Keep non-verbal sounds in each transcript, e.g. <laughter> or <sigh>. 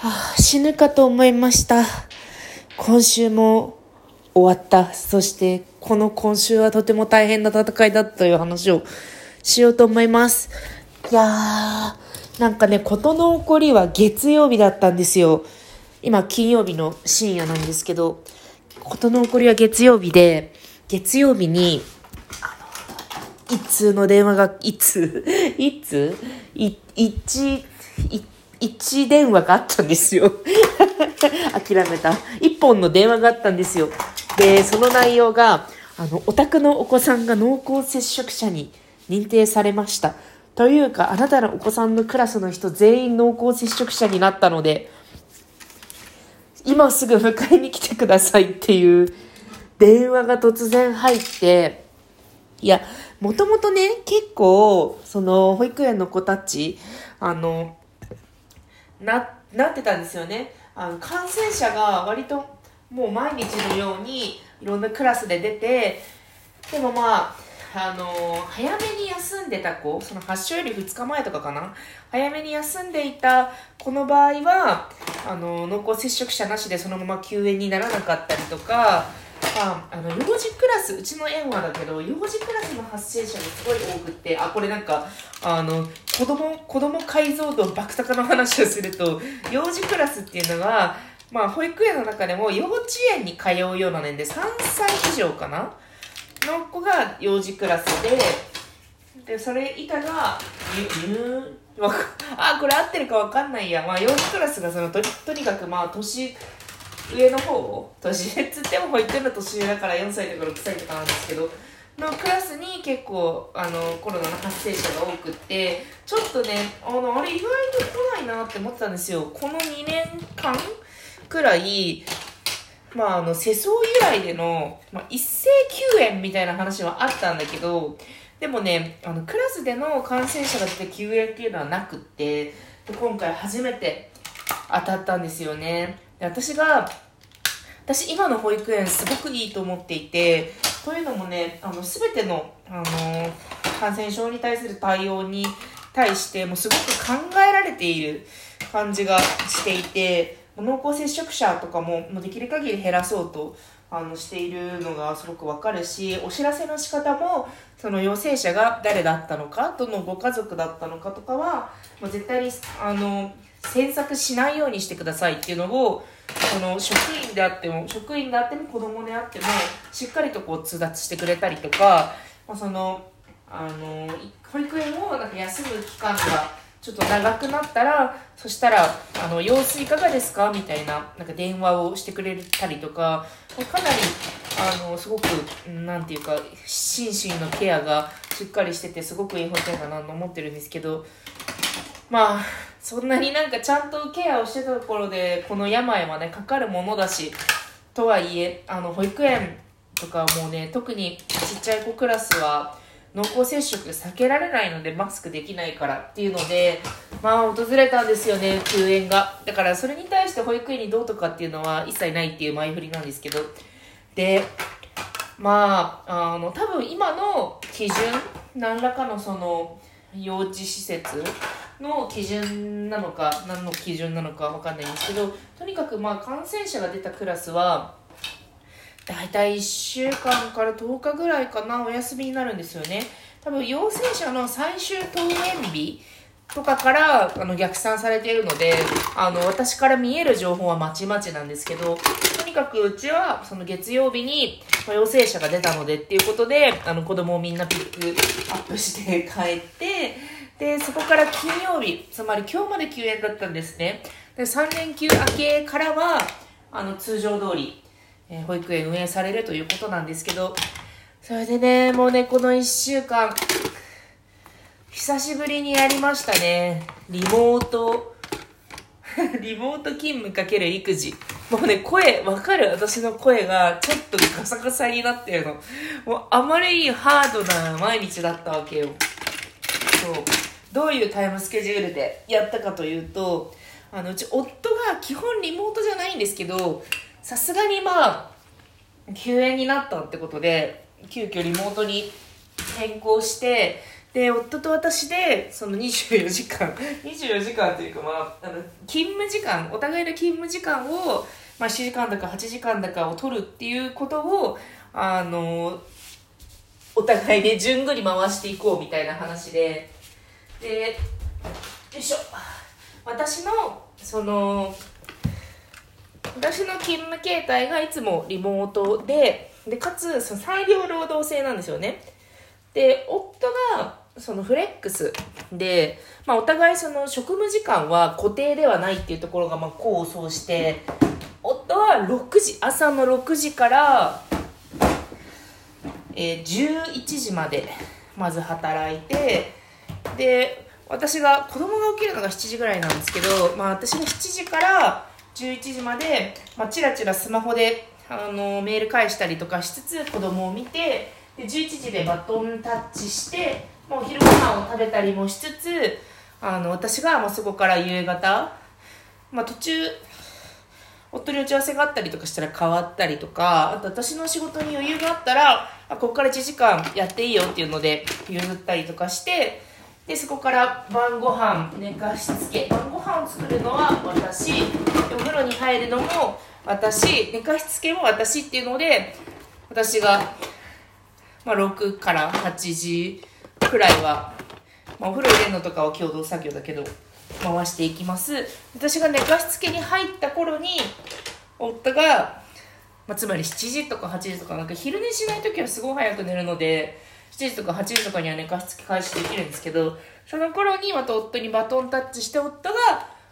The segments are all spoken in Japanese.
はあ、死ぬかと思いました。今週も終わった。そして、この今週はとても大変な戦いだという話をしようと思います。いやー、なんかね、事の起こりは月曜日だったんですよ。今、金曜日の深夜なんですけど、事の起こりは月曜日で、月曜日に、一通の電話が、一通一通、<laughs> 一、一1電話があったんですよ。<laughs> 諦めた。1本の電話があったんですよ。で、その内容が、あの、お宅のお子さんが濃厚接触者に認定されました。というか、あなたのお子さんのクラスの人全員濃厚接触者になったので、今すぐ迎えに来てくださいっていう電話が突然入って、いや、もともとね、結構、その、保育園の子たち、あの、な、なってたんですよね。あの、感染者が割と、もう毎日のように、いろんなクラスで出て、でもまあ、あの早めに休んでた子、その発症より2日前とかかな、早めに休んでいた子の場合は、あの濃厚接触者なしでそのまま休園にならなかったりとか、ああの幼児クラス、うちの園はだけど、幼児クラスの発生者がすごい多くて、あ、これなんか、あの、子供、子供解像度爆高の話をすると、幼児クラスっていうのは、まあ、保育園の中でも幼稚園に通うような年で3歳以上かな？の子が幼児クラスで、で、それ以下が、入、あ、これ合ってるかわかんないや。まあ、幼児クラスがその、と、とにかくまあ、年上の方を、年上っつっても保育園の年上だから4歳とか6歳とかなんですけど、のクラスに結構、あの、コロナの発生者が多くって、ちょっとね、あの、あれ意外と来ないなって思ってたんですよ。この2年間くらい、まあ、あの、世相由来での、まあ、一斉休園みたいな話はあったんだけど、でもね、あの、クラスでの感染者が出て休園っていうのはなくって、で今回初めて当たったんですよね。で私が、私今の保育園すごくいいと思っていて、というのもね、あの、すべての、あの、感染症に対する対応に対して、もうすごく考えられている感じがしていて、濃厚接触者とかももうできる限り減らそうとあのしているのがすごくわかるしお知らせの仕方もその陽性者が誰だったのかどのご家族だったのかとかはもう絶対にあの詮索しないようにしてくださいっていうのをその職員であっても職員であっても子供であってもしっかりとこう通達してくれたりとか、まあ、そのあの保育園をなんか休む期間がちょっと長くなったら、そしたら、あの、様子いかがですか？みたいな、なんか電話をしてくれたりとか、かなり、あの、すごく、なんていうか、心身のケアがしっかりしてて、すごくいい保育園だなと思ってるんですけど、まあ、そんなになんかちゃんとケアをしてたところで、この病はね、かかるものだし、とはいえ、あの、保育園とかもうね、特にちっちゃい子クラスは、濃厚接触避けられないのでマスクできないからっていうのでまあ訪れたんですよね休園がだからそれに対して保育園にどうとかっていうのは一切ないっていう前振りなんですけど。でまああの多分今の基準何らかのその幼稚施設の基準なのか何の基準なのかわかんないんですけどとにかくまあ感染者が出たクラスは大体1週間から10日ぐらいかなお休みになるんですよね。多分陽性者の最終登園日とかからあの逆算されているのであの私から見える情報はまちまちなんですけどとにかくうちはその月曜日に陽性者が出たのでっていうことであの子供をみんなピックアップして帰ってでそこから金曜日つまり今日まで休園だったんですねで3連休明けからはあの通常通りえー保育園運営されるということなんですけど、それでね、もうね、この1週間、久しぶりにやりましたね。リモート、<laughs> リモート勤務かける育児。もうね、声、わかる？私の声がちょっとガサガサになってるの。もうあまりにハードな毎日だったわけよ。そう。どういうタイムスケジュールでやったかというと、あの、うち夫が基本リモートじゃないんですけど、さすがにまあ、休園になったってことで、急遽リモートに変更して、で夫と私でその24時間24時間というかまああの勤務時間お互いの勤務時間を、まあ、7時間だか8時間だかを取るっていうことをあのお互いで順繰り回していこうみたいな話ででよいしょ。私のその私の勤務形態がいつもリモートででかつその裁量労働制なんですよね。で夫がそのフレックスで、まあ、お互いその職務時間は固定ではないっていうところがまあ功を奏して夫は6時朝の6時から、えー11時までまず働いてで私が子供が起きるのが7時ぐらいなんですけど、まあ、私が7時から11時まで、まあ、チラチラスマホであのメール返したりとかしつつ子供を見てで11時でバトンタッチして、まあ、お昼ご飯を食べたりもしつつあの私がまあそこから夕方、まあ、途中夫に打ち合わせがあったりとかしたら変わったりとかあと私の仕事に余裕があったらあここから1時間やっていいよっていうので譲ったりとかしてでそこから晩ご飯寝かしつけ晩ご飯を作るのは私。お風呂に入るのも私。寝かしつけも私っていうので私が、まあ、6から8時くらいは、まあ、お風呂入れるのとかは共同作業だけど回していきます。私が寝かしつけに入った頃に夫が、まあ、つまり7時とか8時とかなんか昼寝しない時はすごい早く寝るので7時とか8時とかには寝かしつけ開始できるんですけどその頃にまた夫にバトンタッチして夫が、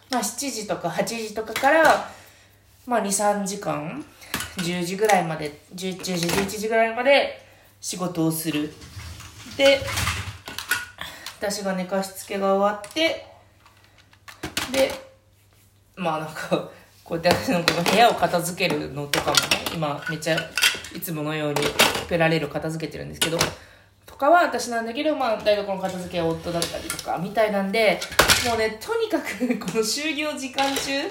まあ、7時とか8時とかから、まあ、23時間10時ぐらいまで10時11時ぐらいまで仕事をする。で私が寝かしつけが終わってでまあなんかこうやって私のこの部屋を片付けるのとかもね今めっちゃいつものようにペラレール片付けてるんですけどとかは私なんだけど、まあ、台所の片付けは夫だったりとかみたいなんでもうねとにかくこの就業時間中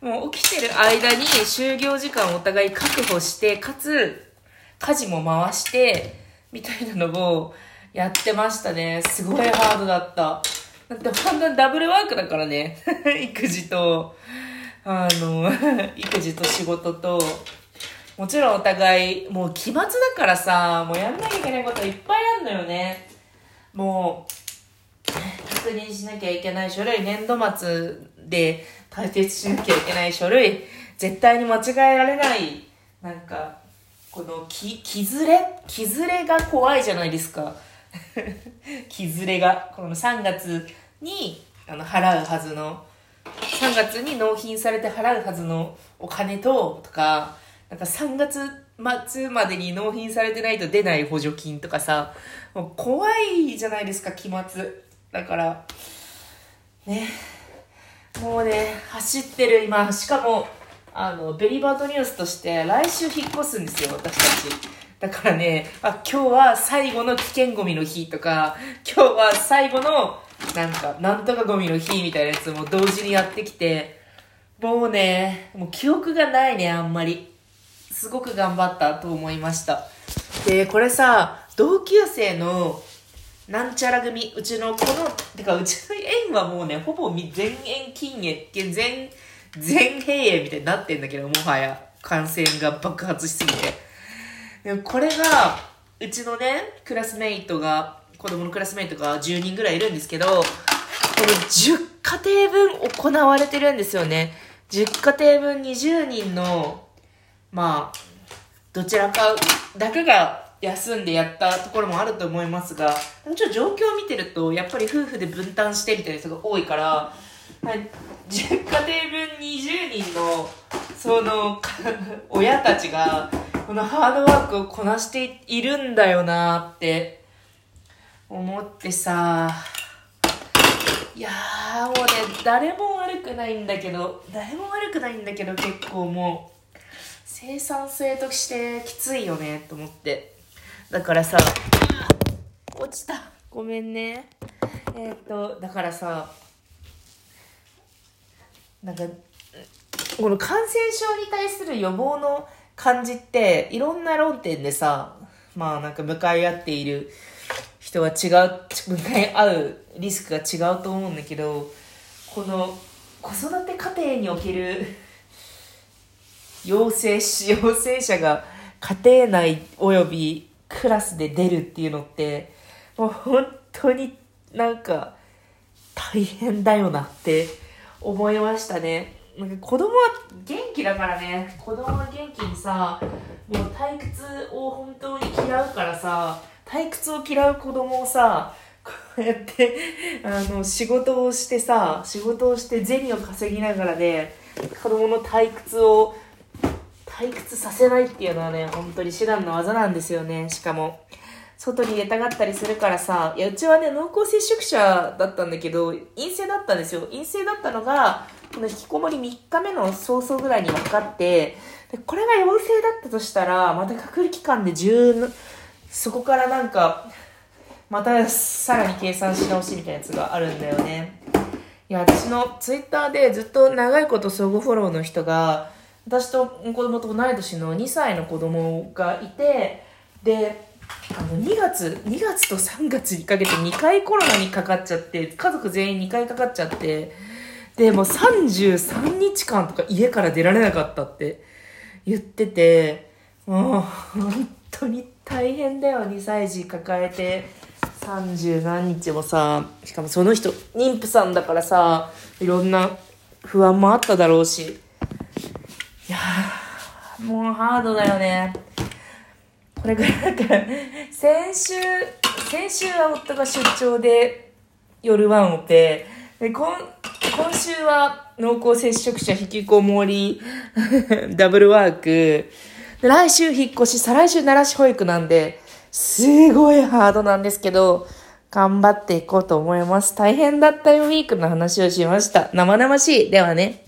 もう起きてる間に就業時間をお互い確保してかつ家事も回してみたいなのをやってましたね。すごいハードだった。だって半分ダブルワークだからね。<laughs> 育児とあの <laughs> 育児と仕事と。もちろんお互いもう期末だからさもうやんなきゃいけないこといっぱいあんのよね。もう確認しなきゃいけない書類年度末で解決しなきゃいけない書類絶対に間違えられないなんかこのききずれきずれが怖いじゃないですか。<laughs> きずれが。この3月にあの払うはずの3月に納品されて払うはずのお金ととかなんか3月末までに納品されてないと出ない補助金とかさもう怖いじゃないですか期末。だからね。もうね走ってる今。しかもあのベリーバードニュースとして来週引っ越すんですよ私たち。だからねあ今日は最後の危険ゴミの日とか今日は最後のなんかなんとかゴミの日みたいなやつも同時にやってきてもうねもう記憶がないねあんまり。すごく頑張ったと思いました。でこれさ同級生のなんちゃら組うちのこのてかうちの園はもうねほぼ全園禁煙全全閉園みたいになってんだけどもはや感染が爆発しすぎて。でもこれがうちのねクラスメイトが子供のクラスメイトが10人ぐらいいるんですけどこの10家庭分行われてるんですよね。10家庭分20人のまあどちらかだけが休んでやったところもあると思いますがちょっと状況を見てるとやっぱり夫婦で分担してみたいな人が多いから10家庭分20人のその <laughs> 親たちがこのハードワークをこなしているんだよなって思ってさいやーもうね誰も悪くないんだけど誰も悪くないんだけど結構もう生産性としてきついよねと思って。だからさ落ちた。ごめんね。えっ、とだからさなんかこの感染症に対する予防の感じっていろんな論点でさまあなんか向かい合っている人は違う、迎え合うリスクが違うと思うんだけど、この子育て家庭における陽性し陽性者が家庭内およびクラスで出るっていうのってもう本当になんか大変だよなって思いましたね。なんか子供は元気だからね子供は元気にさもう退屈を本当に嫌うからさ退屈を嫌う子供をさこうやってあの仕事をしてさ仕事をして銭を稼ぎながらね子供の退屈を退屈させないっていうのはね本当に至難の技なんですよねしかも外に出たがったりするからさいやうちはね濃厚接触者だったんだけど陰性だったんですよ陰性だったのがこの引きこもり3日目の早々ぐらいに分かってでこれが陽性だったとしたらまた隔離期間で10そこからなんかまたさらに計算し直しみたいなやつがあるんだよね。いや、私のツイッターでずっと長いこと相互フォローの人が、私と子供と同い年の2歳の子供がいて、で、あの、2月、2月と3月にかけて2回コロナにかかっちゃって、家族全員2回かかっちゃって、で、もう33日間とか家から出られなかったって言ってて、もう本当に大変だよ、2歳児抱えて。30何日もさ、しかもその人、妊婦さんだからさ、いろんな不安もあっただろうし。いやー、もうハードだよね。これからなんから、先週、先週は夫が出張で夜ワンオペ、で今今週は濃厚接触者引きこもり <laughs> ダブルワーク、来週引っ越し、再来週奈良市保育なんで、すごいハードなんですけど、頑張っていこうと思います。大変だったよウィークの話をしました。生々しい。ではね。